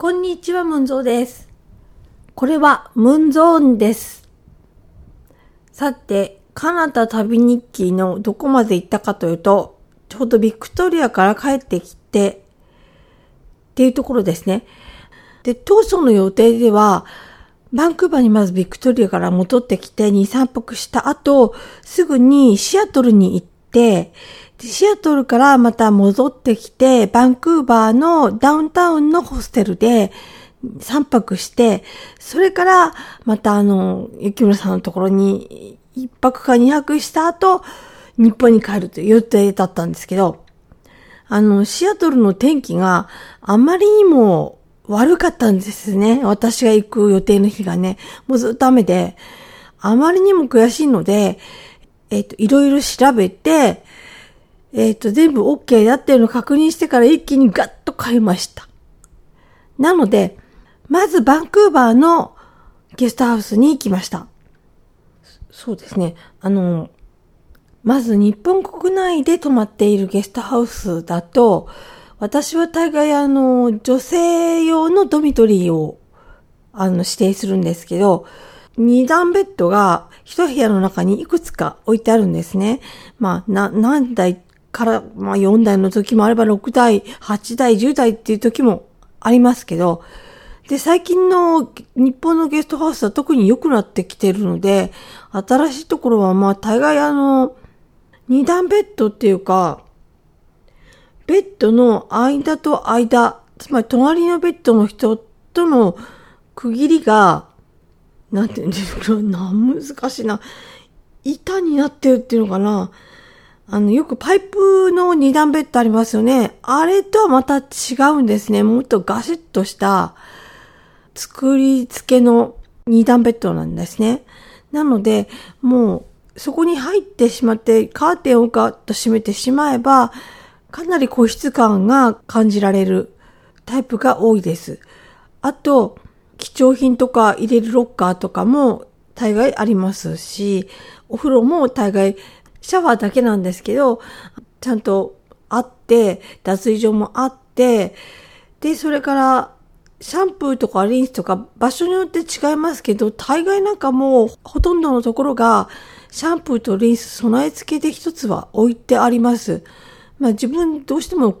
こんにちは、ムンゾーです。これは、ムンゾーンです。さて、カナダ旅日記のどこまで行ったかというと、ちょうどビクトリアから帰ってきて、っていうところですね。で、当初の予定では、バンクーバーにまずビクトリアから戻ってきて2、3泊した後、すぐにシアトルに行って、シアトルからまた戻ってきて、バンクーバーのダウンタウンのホステルで3泊して、それからまたあの、雪村さんのところに1泊か2泊した後、日本に帰るという予定だったんですけど、あの、シアトルの天気があまりにも悪かったんですね。私が行く予定の日がね、もうずっと雨で、あまりにも悔しいので、えっ、と、いろいろ調べて、えっ、と、全部 OK だっていうのを確認してから一気にガッと買いました。なので、まずバンクーバーのゲストハウスに行きました。そうですね。あの、まず日本国内で泊まっているゲストハウスだと、私は大概あの、女性用のドミトリーを、あの、指定するんですけど、二段ベッドが一部屋の中にいくつか置いてあるんですね。まあ、な、何台から、まあ4台の時もあれば6台、8台、10台っていう時もありますけど、で、最近の日本のゲストハウスは特に良くなってきてるので、新しいところはまあ大概あの、二段ベッドっていうか、ベッドの間と間、つまり隣のベッドの人との区切りが、なんて言うんですか、な難しいな。板になってるっていうのかな。あの、よくパイプの二段ベッドありますよね。あれとはまた違うんですね。もっとガシッとした作り付けの二段ベッドなんですね。なので、もうそこに入ってしまってカーテンをガッと閉めてしまえば、かなり個室感が感じられるタイプが多いです。あと、貴重品とか入れるロッカーとかも大概ありますし、お風呂も大概シャワーだけなんですけど、ちゃんとあって、脱衣所もあって、で、それから、シャンプーとかリンスとか場所によって違いますけど、大概なんかもうほとんどのところが、シャンプーとリンス備え付けで一つは置いてあります。まあ自分どうしても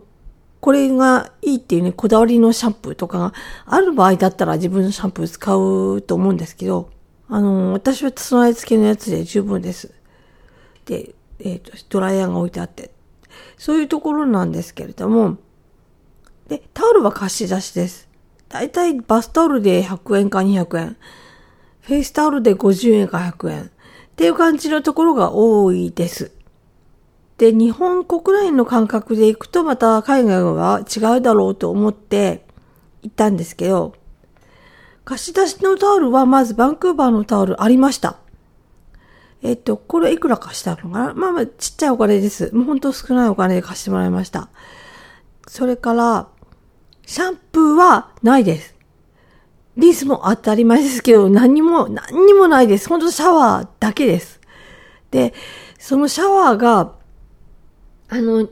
これがいいっていうね、こだわりのシャンプーとかがある場合だったら自分のシャンプー使うと思うんですけど、あの、私は備え付けのやつで十分です。で、えっ、と、ドライヤーが置いてあって。そういうところなんですけれども、で、タオルは貸し出しです。だいたいバスタオルで100円か200円。フェイスタオルで50円か100円。っていう感じのところが多いです。で、日本国内の感覚で行くとまた海外は違うだろうと思って行ったんですけど、貸し出しのタオルはまずバンクーバーのタオルありました。えっと、これいくら貸したのかな？まあまあちっちゃいお金です。もう本当少ないお金で貸してもらいました。それから、シャンプーはないです。リンスも当たり前ですけど、何にも、何にもないです。本当シャワーだけです。で、そのシャワーが、あの、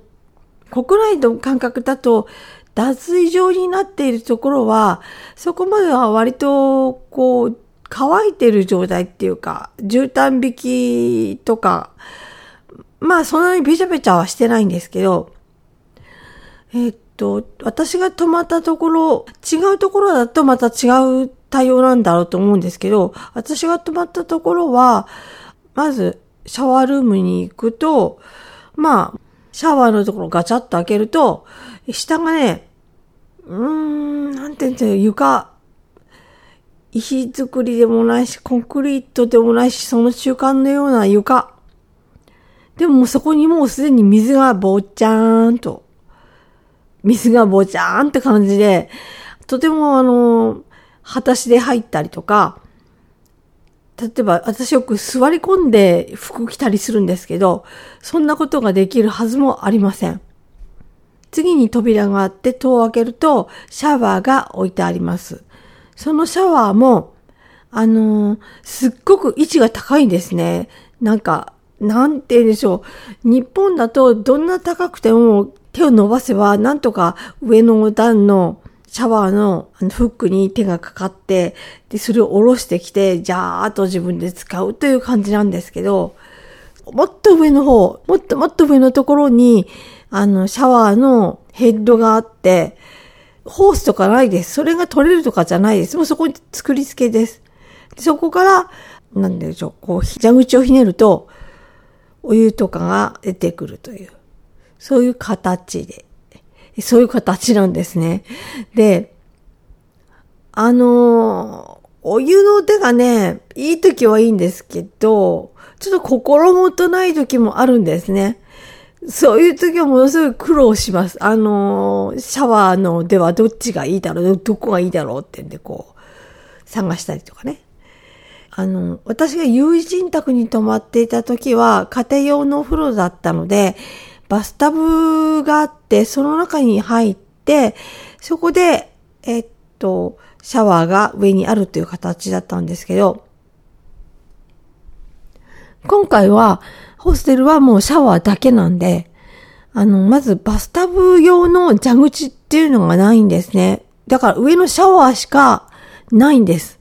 国内の感覚だと、脱衣状になっているところは、そこまでは割と、こう、乾いてる状態っていうか、絨毯引きとか、まあそんなにべちゃべちゃはしてないんですけど、えっと、私が泊まったところ、違うところだとまた違う対応なんだろうと思うんですけど、私が泊まったところは、まずシャワールームに行くと、まあ、シャワーのところガチャッと開けると、下がね、うーん、なんて言うんだろう、床、石造りでもないし、コンクリートでもないし、その中間のような床。でもそこにもうすでに水がぼっちゃーんと、水がぼちゃーんって感じで、とてもあの、裸足で入ったりとか、例えば私よく座り込んで服着たりするんですけど、そんなことができるはずもありません。次に扉があって戸を開けるとシャワーが置いてあります。そのシャワーも、あのーすっごく位置が高いんですね。なんか、なんて言うんでしょう。日本だとどんな高くても手を伸ばせばなんとか上の段のシャワーのフックに手がかかって、で、それを下ろしてきて、じゃーっと自分で使うという感じなんですけど、もっと上の方、もっともっと上のところに、あの、シャワーのヘッドがあって、ホースとかないです。それが取れるとかじゃないです。もうそこに作り付けです。そこから、なんでしょう、こう、蛇口をひねると、お湯とかが出てくるという、そういう形で、そういう形なんですね。で、あのお湯の手がね、いい時はいいんですけど、ちょっと心もとない時もあるんですね。そういう時はものすごい苦労します。あのシャワーのではどっちがいいだろう、どこがいいだろうってんでこう、探したりとかね。あの、私が友人宅に泊まっていた時は家庭用のお風呂だったので、バスタブがあって、その中に入って、そこで、えっと、シャワーが上にあるという形だったんですけど、今回は、ホステルはもうシャワーだけなんで、あの、まずバスタブ用の蛇口っていうのがないんですね。だから上のシャワーしかないんです。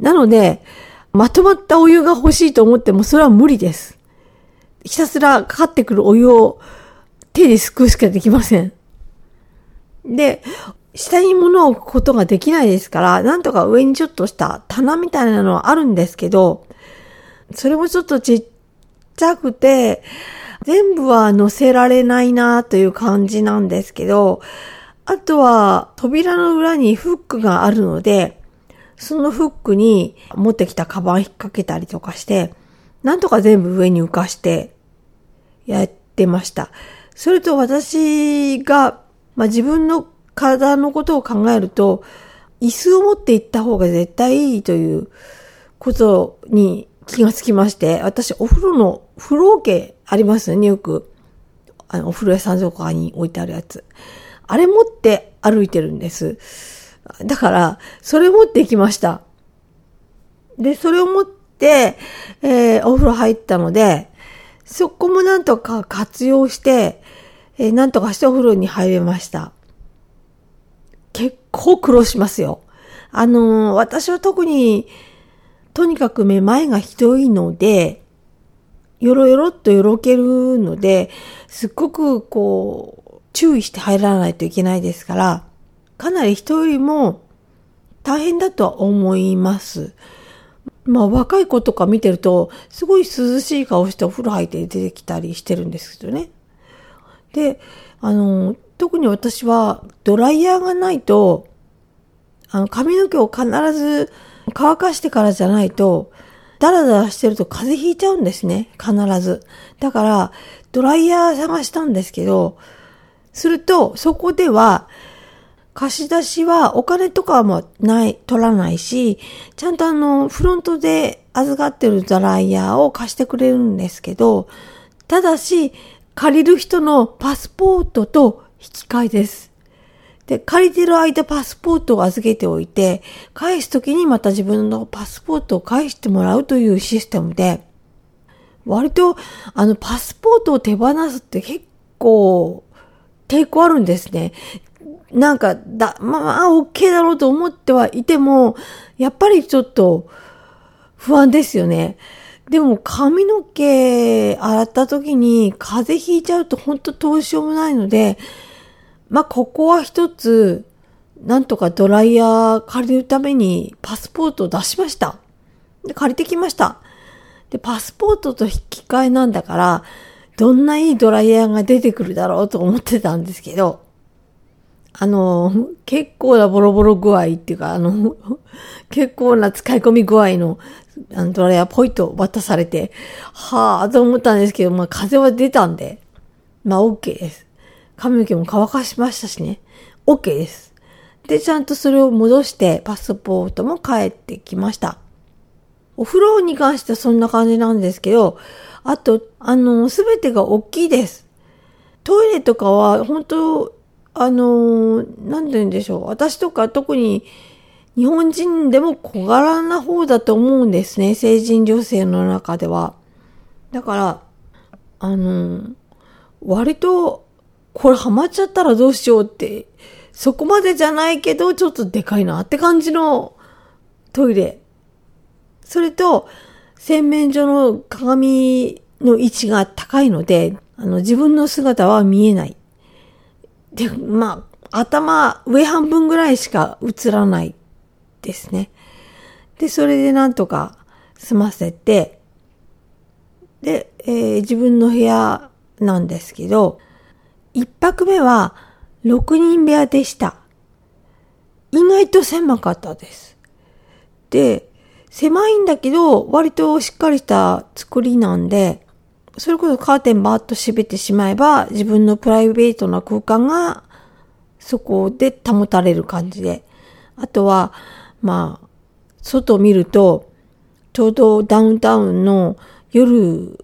なので、まとまったお湯が欲しいと思ってもそれは無理です。ひたすらかかってくるお湯を手ですくうしかできません。で、下に物を置くことができないですから、なんとか上にちょっとした棚みたいなのはあるんですけど、それもちょっとちっちゃくて、全部は乗せられないなという感じなんですけど、あとは扉の裏にフックがあるので、そのフックに持ってきたカバン引っ掛けたりとかして、なんとか全部上に浮かしてやってました。それと私が、まあ、自分の体のことを考えると、椅子を持って行った方が絶対いいということに気がつきまして、私お風呂の風呂桶あります？よね、よく。あの、お風呂屋さんとかに置いてあるやつ。あれ持って歩いてるんです。だから、それ持ってきました。で、それを持って、えー、お風呂入ったので、そこもなんとか活用して、えー、なんとかしてお風呂に入れました。結構苦労しますよ。あのー、私は特に、とにかくめまいがひどいので、よろよろっとよろけるので、すっごくこう、注意して入らないといけないですから、かなり人よりも大変だとは思います。まあ若い子とか見てると、すごい涼しい顔してお風呂入って出てきたりしてるんですけどね。で、あの、特に私はドライヤーがないと、あの髪の毛を必ず乾かしてからじゃないと、ダラダラしてると風邪ひいちゃうんですね。必ず。だから、ドライヤー探したんですけど、すると、そこでは、貸し出しはお金とかもない、取らないし、ちゃんとあの、フロントで預かってるドライヤーを貸してくれるんですけど、ただし、借りる人のパスポートと引き換えです。で、借りてる間パスポートを預けておいて、返すときにまた自分のパスポートを返してもらうというシステムで、割と、あの、パスポートを手放すって結構、抵抗あるんですね。なんか、だ、まあ、OK だろうと思ってはいても、やっぱりちょっと不安ですよね。でも髪の毛洗った時に風邪ひいちゃうと本当どうしようもないので、まあ、ここは一つ、なんとかドライヤー借りるためにパスポートを出しました。で、借りてきました。で、パスポートと引き換えなんだから、どんないいドライヤーが出てくるだろうと思ってたんですけど、あの、結構なボロボロ具合っていうか、あの、結構な使い込み具合のあのドライヤーポイと渡されて、はぁ、と思ったんですけど、まあ風は出たんで、まあ OK です。髪の毛も乾かしましたしね、OK です。で、ちゃんとそれを戻してパスポートも帰ってきました。お風呂に関してはそんな感じなんですけど、あと、あの、すべてが大きいです。トイレとかは、本当あの、なんて言うんでしょう。私とか特に日本人でも小柄な方だと思うんですね。成人女性の中では。だから、あの、割と、これハマっちゃったらどうしようって、そこまでじゃないけど、ちょっとでかいなって感じのトイレ。それと、洗面所の鏡の位置が高いので、あの、自分の姿は見えない。で、まあ、頭、上半分ぐらいしか映らないですね。で、それでなんとか済ませて、で、えー、自分の部屋なんですけど、一泊目は6人部屋でした。意外と狭かったです。で、狭いんだけど、割としっかりした作りなんで、それこそカーテンバーッと閉めてしまえば、自分のプライベートな空間がそこで保たれる感じで。あとは、まあ、外を見ると、ちょうどダウンタウンの夜、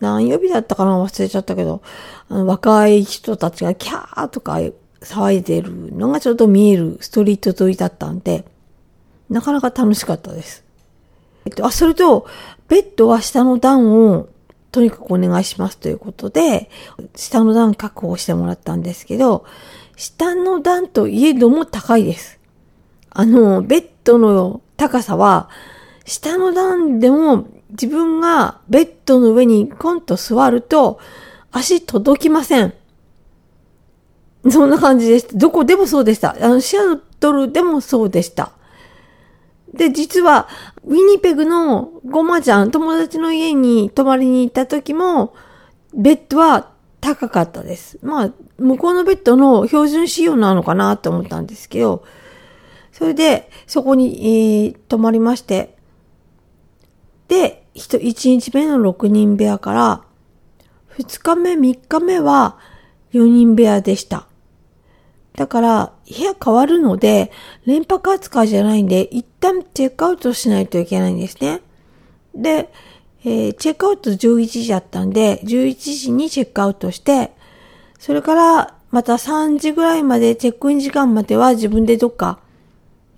何曜日だったかな？忘れちゃったけど、若い人たちがキャーとか騒いでるのがちょっと見えるストリート沿いだったんで、なかなか楽しかったです。えっと、あ、それと、ベッドは下の段をとにかくお願いしますということで、下の段確保してもらったんですけど、下の段といえども高いです。あの、ベッドの高さは、下の段でも自分がベッドの上にコンと座ると足届きません。そんな感じです。どこでもそうでした。あの、シアトルでもそうでした。で、実は、ウィニペグのゴマちゃん、友達の家に泊まりに行った時も、ベッドは高かったです。まあ、向こうのベッドの標準仕様なのかなと思ったんですけど、それで、そこに、えー、泊まりまして、で、1日目の6人部屋から、2日目、3日目は4人部屋でした。だから、部屋変わるので、連泊扱いじゃないんで、一旦チェックアウトしないといけないんですね。で、えー、チェックアウト11時だったんで、11時にチェックアウトして、それからまた3時ぐらいまで、チェックイン時間までは自分でどっか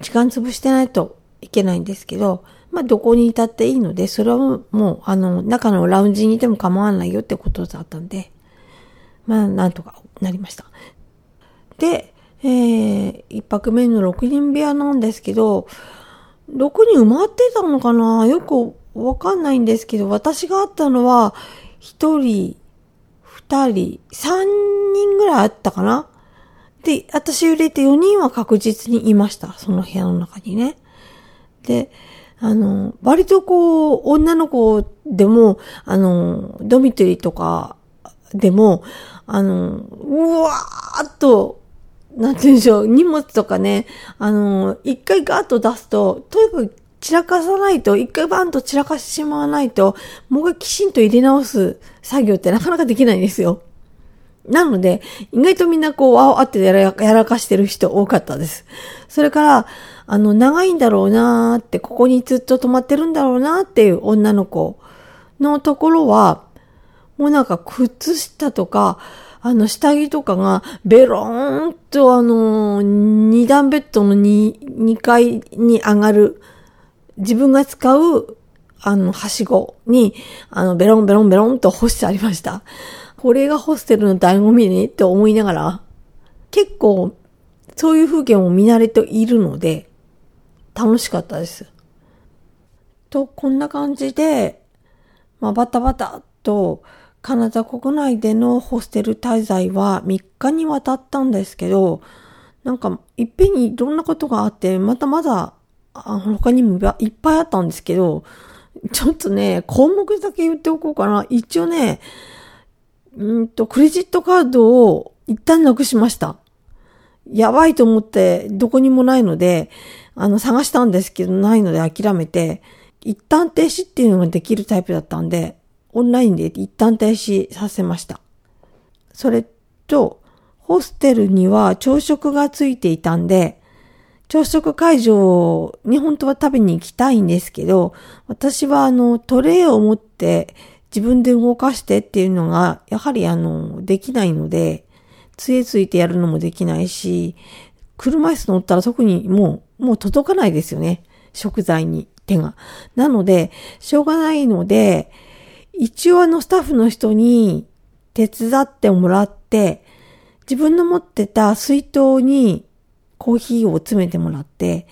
時間潰してないといけないんですけど、まあどこにいたっていいので、それはもうあの中のラウンジにいても構わないよってことだったんで、まあなんとかなりました。で、えー、一泊目の6人部屋なんですけど、6人埋まってたのかな？よくわかんないんですけど、私があったのは、1人、2人、3人ぐらいあったかな？で、私入れて4人は確実にいました。その部屋の中にね。で、あの、割とこう、女の子でも、あの、ドミトリーとかでも、あの、うわーっとなんて言うんでしょう、荷物とかね、あの、一回ガーッと出すと、とにかく散らかさないと、一回バーンと散らかしてしまわないと、もう一回きちんと入れ直す作業ってなかなかできないんですよ。なので、意外とみんなこう、わあってやらやらかしてる人多かったです。それから、あの、長いんだろうなーって、ここにずっと泊まってるんだろうなーっていう女の子のところは、もうなんか靴下とか、あの、下着とかが、ベローンとあの、二段ベッドの二、二階に上がる、自分が使う、あの、はしごに、あの、ベロンベロンベロンと干してありました。これがホステルの醍醐味ねって思いながら、結構、そういう風景も見慣れているので、楽しかったです。と、こんな感じで、まあ、バタバタと、カナダ国内でのホステル滞在は3日にわたったんですけど、なんか、いっぺんにいろんなことがあって、またまだ、あ他にもいっぱいあったんですけど、ちょっとね、項目だけ言っておこうかな。一応ね、うんと、クレジットカードを一旦なくしました。やばいと思って、どこにもないので、あの、探したんですけど、ないので諦めて、一旦停止っていうのができるタイプだったんで、オンラインで一旦停止させました。それと、ホステルには朝食がついていたんで、朝食会場に本当は食べに行きたいんですけど、私はあのトレイを持って自分で動かしてっていうのが、やはりあの、できないので、杖ついてやるのもできないし、車椅子乗ったら特にもう、もう届かないですよね。食材に手が。なので、しょうがないので、一応あのスタッフの人に手伝ってもらって、自分の持ってた水筒にコーヒーを詰めてもらって、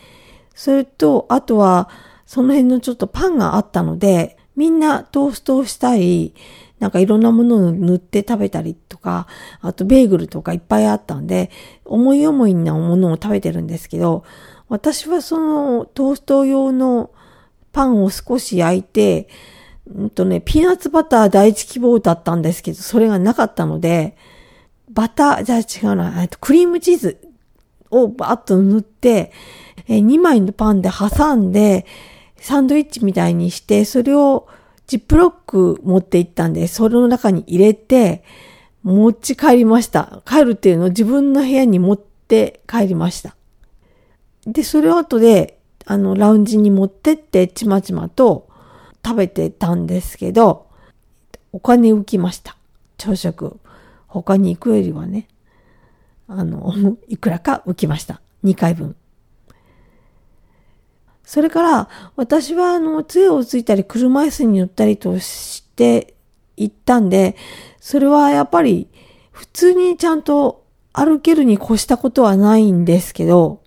それと、あとは、その辺のちょっとパンがあったので、みんなトーストをしたり、なんかいろんなものを塗って食べたりとか、あとベーグルとかいっぱいあったんで、思い思いなものを食べてるんですけど、私はそのトースト用のパンを少し焼いて、うんとね、ピーナッツバター第一希望だったんですけど、それがなかったので、バター、じゃあ違うな、クリームチーズをバーッと塗って、2枚のパンで挟んで、サンドイッチみたいにして、それをジップロック持って行ったんで、それの中に入れて、持ち帰りました。帰るっていうのを自分の部屋に持って帰りました。で、それを後で、あの、ラウンジに持ってって、ちまちまと食べてたんですけど、お金浮きました。朝食。他に行くよりはね、あの、いくらか浮きました。2回分。それから、私はあの、杖をついたり、車椅子に乗ったりとして行ったんで、それはやっぱり、普通にちゃんと歩けるに越したことはないんですけど、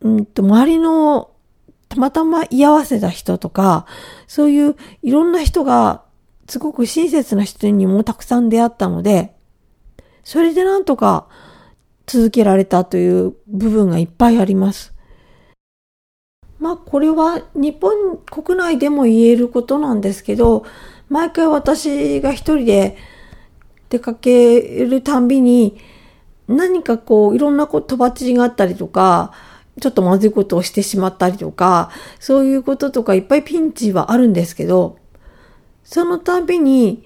うんと、周りの、たまたま居合わせた人とか、そういういろんな人が、すごく親切な人にもたくさん出会ったので、それでなんとか続けられたという部分がいっぱいあります。まあこれは日本国内でも言えることなんですけど、毎回私が一人で出かけるたんびに何かこういろんなことばちがあったりとか、ちょっとまずいことをしてしまったりとか、そういうこととかいっぱいピンチはあるんですけど、そのたびに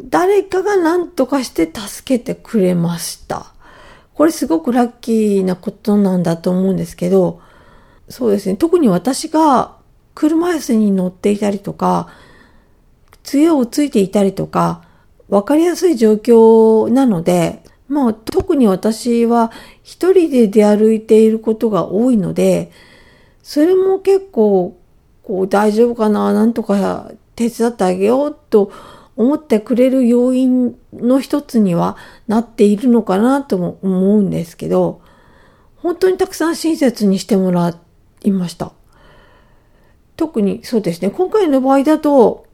誰かが何とかして助けてくれました。これすごくラッキーなことなんだと思うんですけど、そうですね、特に私が車椅子に乗っていたりとか、杖をついていたりとか、わかりやすい状況なので、まあ特に私は一人で出歩いていることが多いので、それも結構、こう大丈夫かな、なんとか手伝ってあげようと思ってくれる要因の一つにはなっているのかなとも思うんですけど、本当にたくさん親切にしてもらっていました。特にそうですね、今回の場合だと、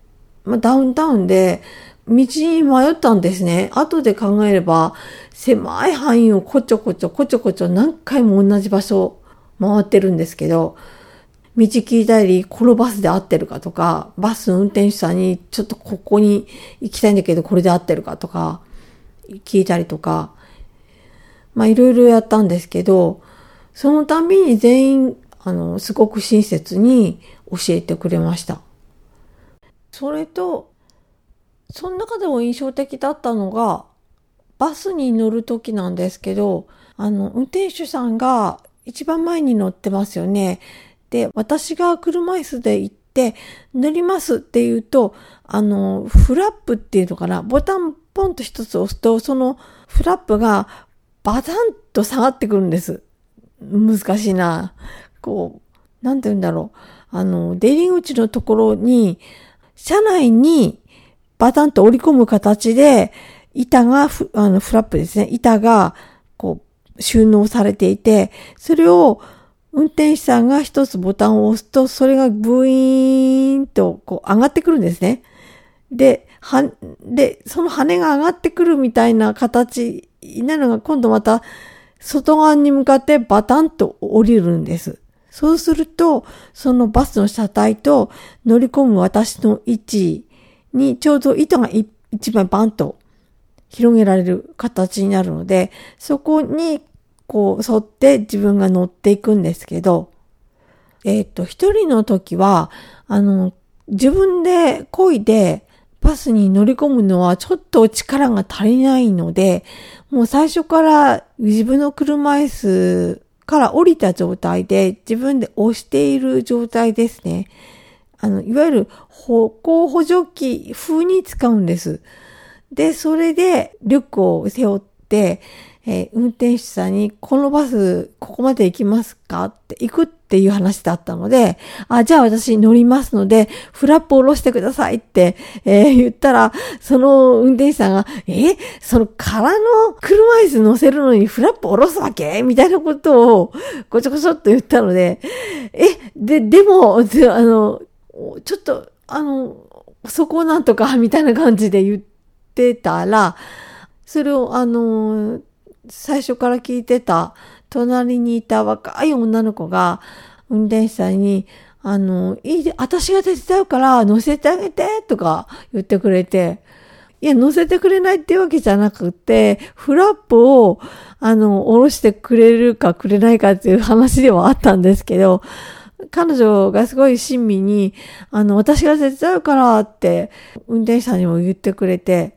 まあ、ダウンタウンで道に迷ったんですね。後で考えれば、狭い範囲をこちょこちょこちょこちょ何回も同じ場所回ってるんですけど、道聞いたり、このバスで合ってるかとか、バスの運転手さんにちょっとここに行きたいんだけどこれで合ってるかとか、聞いたりとか、まあいろいろやったんですけど、そのたびに全員、あの、すごく親切に教えてくれました。それと、その中でも印象的だったのが、バスに乗る時なんですけど、あの、運転手さんが一番前に乗ってますよね。で、私が車椅子で行って、乗りますって言うと、あの、フラップっていうのかな、ボタンポンと一つ押すと、そのフラップがバタンと下がってくるんです。難しいな。こう、なんて言うんだろう。あの、出入り口のところに、車内にバタンと折り込む形で、板があの、フラップですね。板が、こう、収納されていて、それを、運転手さんが一つボタンを押すと、それがブイーンと、こう、上がってくるんですね。で、は、で、その羽が上がってくるみたいな形なのが、今度また、外側に向かってバタンと降りるんです。そうすると、そのバスの車体と乗り込む私の位置にちょうど糸が一枚バンと広げられる形になるので、そこにこう沿って自分が乗っていくんですけど、えっ、ー、と、一人の時は、あの、自分で漕いでバスに乗り込むのはちょっと力が足りないので、もう最初から自分の車椅子から降りた状態で自分で押している状態ですね。あの、いわゆる歩行補助器風に使うんです。で、それでリュックを背負って、えー、運転手さんに、このバス、ここまで行きますか？って、行くっていう話だったので、あ、じゃあ私乗りますので、フラップ下ろしてくださいって、えー、言ったら、その運転手さんが、えその空の車椅子乗せるのにフラップ下ろすわけ？みたいなことを、ごちょごちょっと言ったので、え、で、でも、あの、ちょっと、あの、そこなんとか、みたいな感じで言ってたら、それを、あの、最初から聞いてた、隣にいた若い女の子が、運転手さんに、あの、いいで、私が手伝うから乗せてあげて、とか言ってくれて、いや、乗せてくれないっていうわけじゃなくて、フラップを、あの、下ろしてくれるかくれないかっていう話ではあったんですけど、彼女がすごい親身に、あの、私が手伝うからって、運転手さんにも言ってくれて、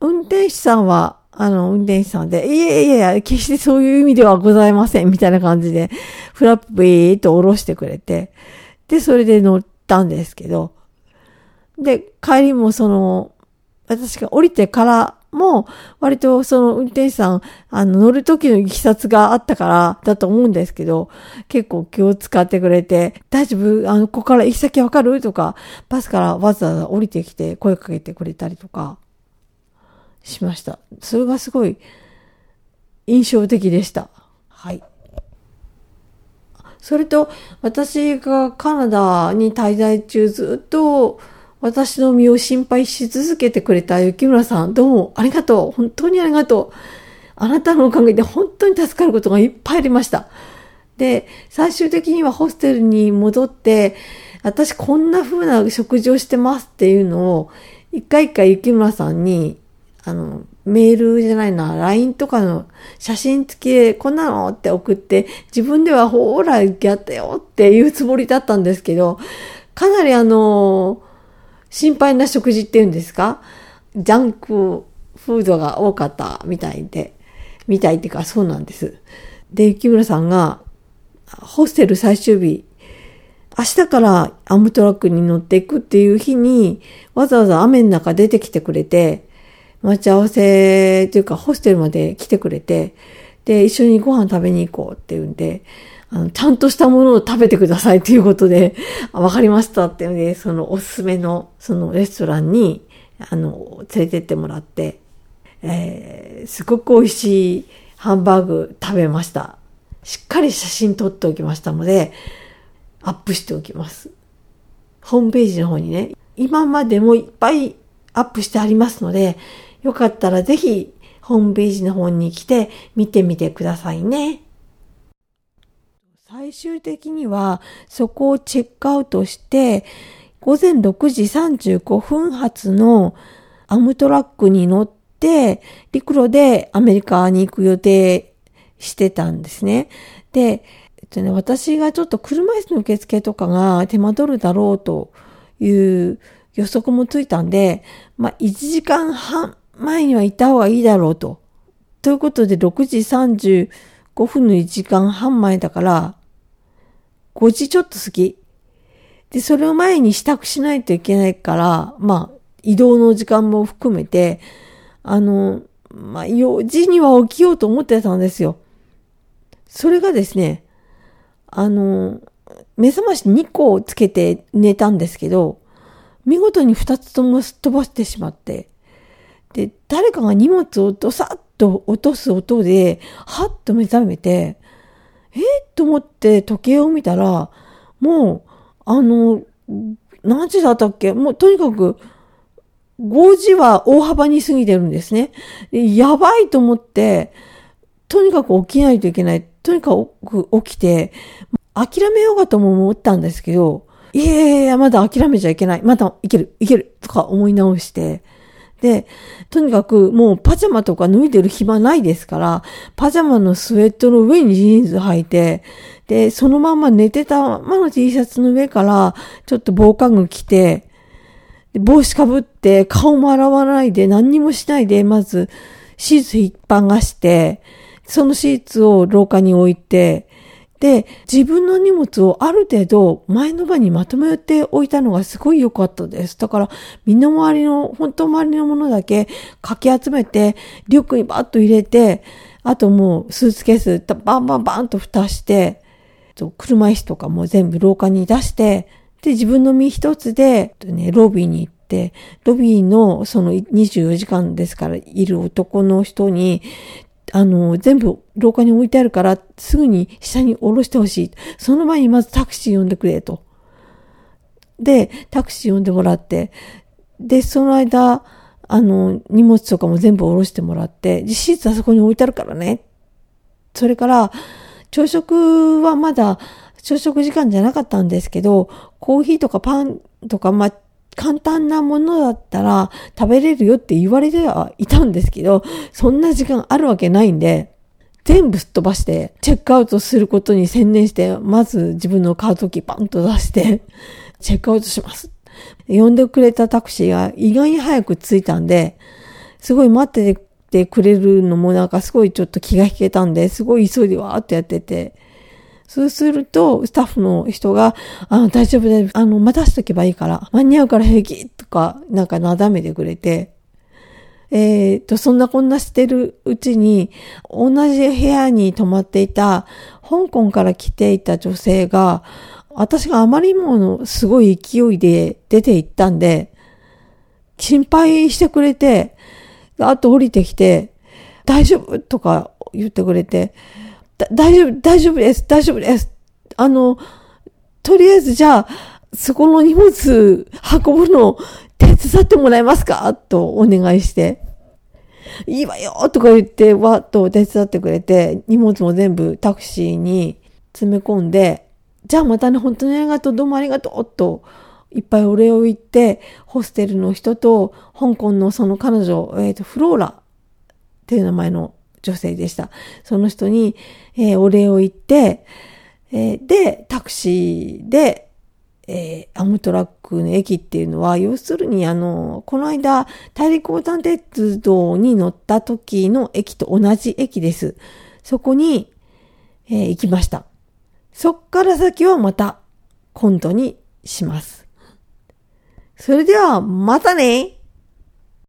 運転手さんは、あの、運転手さんで、いやいや、決してそういう意味ではございません、みたいな感じで、フラップビーっと下ろしてくれて、で、それで乗ったんですけど、で、帰りもその、私が降りてからも、割とその運転手さん、あの、乗る時の行き札があったからだと思うんですけど、結構気を使ってくれて、大丈夫？あの、ここから行き先わかる？とか、バスからわざわざ降りてきて声かけてくれたりとか、しました。それがすごい印象的でした。はい。それと、私がカナダに滞在中ずっと私の身を心配し続けてくれた雪村さん、どうもありがとう。本当にありがとう。あなたのおかげで本当に助かることがいっぱいありました。で、最終的にはホステルに戻って、私こんな風な食事をしてますっていうのを、一回一回雪村さんにあの、メールじゃないな、LINE とかの写真付きでこんなのって送って、自分ではほーら、やったよっていうつもりだったんですけど、かなりあの、心配な食事っていうんですか？ジャンクフードが多かったみたいで、みたいっていうかそうなんです。で、雪村さんが、ホステル最終日、明日からアムトラックに乗っていくっていう日に、わざわざ雨の中出てきてくれて、待ち合わせっていうかホステルまで来てくれて、で、一緒にご飯食べに行こうって言うんで、あの、ちゃんとしたものを食べてくださいっていうことで、わかりましたっていうので、そのおすすめの、そのレストランに、あの、連れてってもらって、えー、すごく美味しいハンバーグ食べました。しっかり写真撮っておきましたので、アップしておきます。ホームページの方にね、今までもいっぱいアップしてありますので、よかったらぜひホームページの方に来て見てみてくださいね。最終的にはそこをチェックアウトして、午前6時35分発のアムトラックに乗って、陸路でアメリカに行く予定してたんですね。で、えっとね、私がちょっと車椅子の受付とかが手間取るだろうという予測もついたんで、まあ、1時間半前には行った方がいいだろうと。ということで、6時35分の1時間半前だから、5時ちょっと過ぎ。で、それを前に支度しないといけないから、まあ、移動の時間も含めて、あの、まあ、4時には起きようと思ってたんですよ。それがですね、あの、目覚まし2個つけて寝たんですけど、見事に二つともすっ飛ばしてしまって、で、誰かが荷物をどさっと落とす音で、はっと目覚めて、えと思って時計を見たら、もう、あの、何時だったっけ？もうとにかく、5時は大幅に過ぎてるんですね。やばいと思って、とにかく起きないといけない。とにかく起きて、諦めようかとも思ったんですけど、いやいやいや、まだ諦めちゃいけない。まだいける、いける、とか思い直して。で、とにかくもうパジャマとか脱いでる暇ないですから、パジャマのスウェットの上にジーンズ履いて、で、そのまま寝てたままの T シャツの上から、ちょっと防寒具着て、帽子かぶって顔も洗わないで何にもしないで、まずシーツ引っ張がして、そのシーツを廊下に置いて、で、自分の荷物をある程度前の場にまとめておいたのがすごい良かったです。だから、みんな周りの、本当周りのものだけかき集めて、リュックにバッと入れて、あともうスーツケースバンバンバンと蓋して、車椅子とかも全部廊下に出して、で、自分の身一つで、ね、ロビーに行って、ロビーのその24時間ですからいる男の人に、あの、全部廊下に置いてあるから、すぐに下に下ろしてほしい。その前にまずタクシー呼んでくれ、と。で、タクシー呼んでもらって、で、その間、あの、荷物とかも全部下ろしてもらって、シーツはそこに置いてあるからね。それから、朝食はまだ朝食時間じゃなかったんですけど、コーヒーとかパンとか、まあ、簡単なものだったら食べれるよって言われてはいたんですけど、そんな時間あるわけないんで、全部すっ飛ばして、チェックアウトすることに専念して、まず自分のカードキーパンと出して、チェックアウトします。呼んでくれたタクシーが意外に早く着いたんで、すごい待っててくれるのもなんかすごいちょっと気が引けたんで、すごい急いでわーってやってて、そうすると、スタッフの人が、あの、大丈夫で、あの、待たしとけばいいから、間に合うから平気とか、なんかなだめてくれて、えっ、と、そんなこんなしてるうちに、同じ部屋に泊まっていた、香港から来ていた女性が、私があまりにもすごい勢いで出て行ったんで、心配してくれて、あと降りてきて、大丈夫？とか言ってくれて、大丈夫、大丈夫です、大丈夫です。あの、とりあえずじゃあ、そこの荷物運ぶの手伝ってもらえますか？とお願いして。いいわよとか言って、わっと手伝ってくれて、荷物も全部タクシーに詰め込んで、じゃあまたね、本当にありがとう、どうもありがとう、と、いっぱいお礼を言って、ホステルの人と、香港のその彼女、えっ、ー、と、フローラっていう名前の女性でした。その人に、えー、お礼を言って、えー、で、タクシーで、えー、アムトラックの駅っていうのは、要するにあの、この間、大陸横断鉄道に乗った時の駅と同じ駅です。そこに、えー、行きました。そっから先はまた、今度にします。それでは、またね